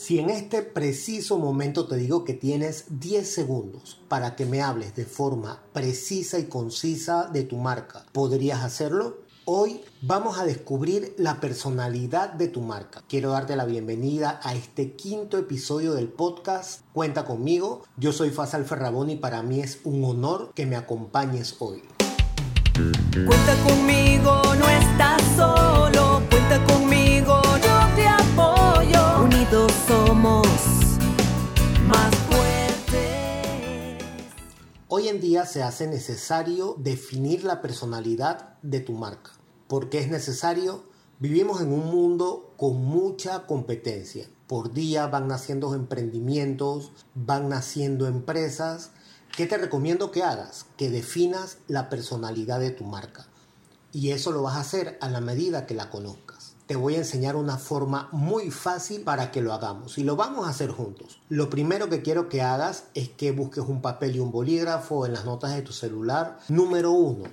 Si en este preciso momento te digo que tienes 10 segundos para que me hables de forma precisa y concisa de tu marca, ¿podrías hacerlo? Hoy vamos a descubrir la personalidad de tu marca. Quiero darte la bienvenida a este quinto episodio del podcast. Cuenta conmigo. Yo soy Fasal Ferrabón y para mí es un honor que me acompañes hoy. Cuenta conmigo, Hoy en día se hace necesario definir la personalidad de tu marca. ¿Por qué es necesario? Vivimos en un mundo con mucha competencia. Por día van naciendo emprendimientos, van naciendo empresas. ¿Qué te recomiendo que hagas? Que definas la personalidad de tu marca. Y eso lo vas a hacer a la medida que la conozcas. Te voy a enseñar una forma muy fácil para que lo hagamos y lo vamos a hacer juntos. Lo primero que quiero que hagas es que busques un papel y un bolígrafo en las notas de tu celular. Número uno,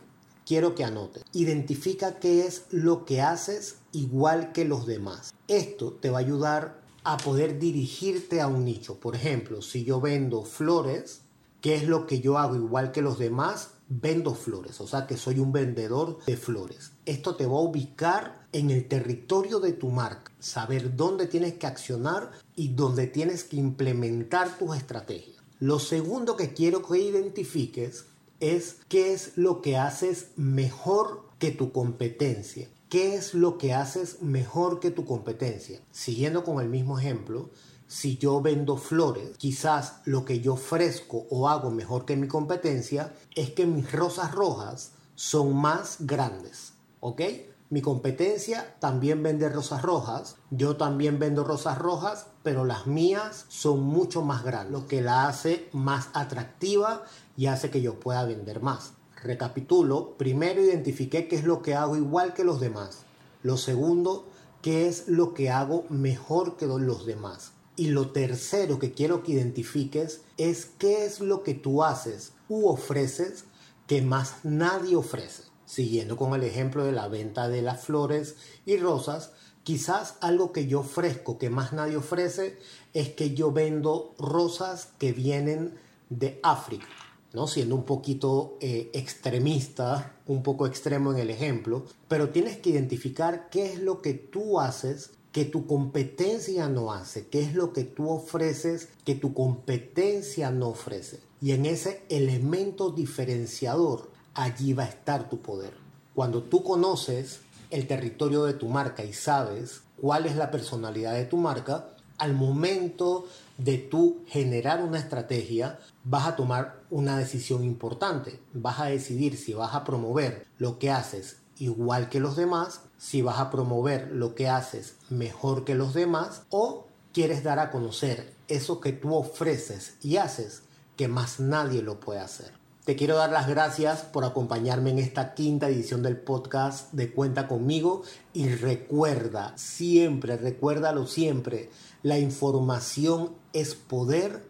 quiero que anotes. Identifica qué es lo que haces igual que los demás. Esto te va a ayudar a poder dirigirte a un nicho. Por ejemplo, si yo vendo flores, ¿qué es lo que yo hago igual que los demás? Vendo flores, o sea que soy un vendedor de flores. Esto te va a ubicar en el territorio de tu marca, saber dónde tienes que accionar y dónde tienes que implementar tus estrategias. Lo segundo que quiero que identifiques es qué es lo que haces mejor que tu competencia. ¿Qué es lo que haces mejor que tu competencia? Siguiendo con el mismo ejemplo, si yo vendo flores, quizás lo que yo ofrezco o hago mejor que mi competencia es que mis rosas rojas son más grandes. ¿Ok? Mi competencia también vende rosas rojas. Yo también vendo rosas rojas, pero las mías son mucho más grandes, lo que la hace más atractiva y hace que yo pueda vender más. Recapitulo, primero identifiqué qué es lo que hago igual que los demás. Lo segundo, qué es lo que hago mejor que los demás. Y lo tercero que quiero que identifiques es qué es lo que tú haces u ofreces que más nadie ofrece. Siguiendo con el ejemplo de la venta de las flores y rosas, quizás algo que yo ofrezco que más nadie ofrece es que yo vendo rosas que vienen de África. ¿No? siendo un poquito eh, extremista, un poco extremo en el ejemplo, pero tienes que identificar qué es lo que tú haces que tu competencia no hace, qué es lo que tú ofreces que tu competencia no ofrece. Y en ese elemento diferenciador, allí va a estar tu poder. Cuando tú conoces el territorio de tu marca y sabes cuál es la personalidad de tu marca, al momento de tú generar una estrategia, vas a tomar una decisión importante. Vas a decidir si vas a promover lo que haces igual que los demás, si vas a promover lo que haces mejor que los demás o quieres dar a conocer eso que tú ofreces y haces que más nadie lo puede hacer. Te quiero dar las gracias por acompañarme en esta quinta edición del podcast de Cuenta conmigo y recuerda, siempre, recuérdalo siempre, la información es poder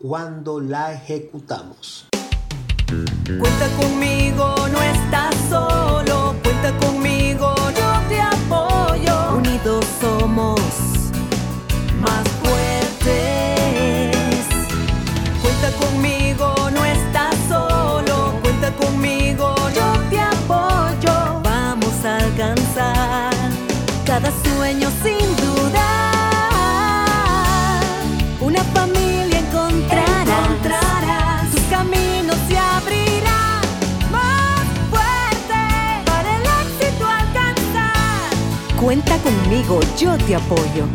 cuando la ejecutamos. Cuenta conmigo, no estás solo. Cuenta conmigo, yo te apoyo. Unidos somos más fuertes. Cuenta conmigo, cada sueño sin duda. Una familia encontrarás. Tus caminos se abrirán más fuerte para el éxito alcanzar. Cuenta conmigo, yo te apoyo.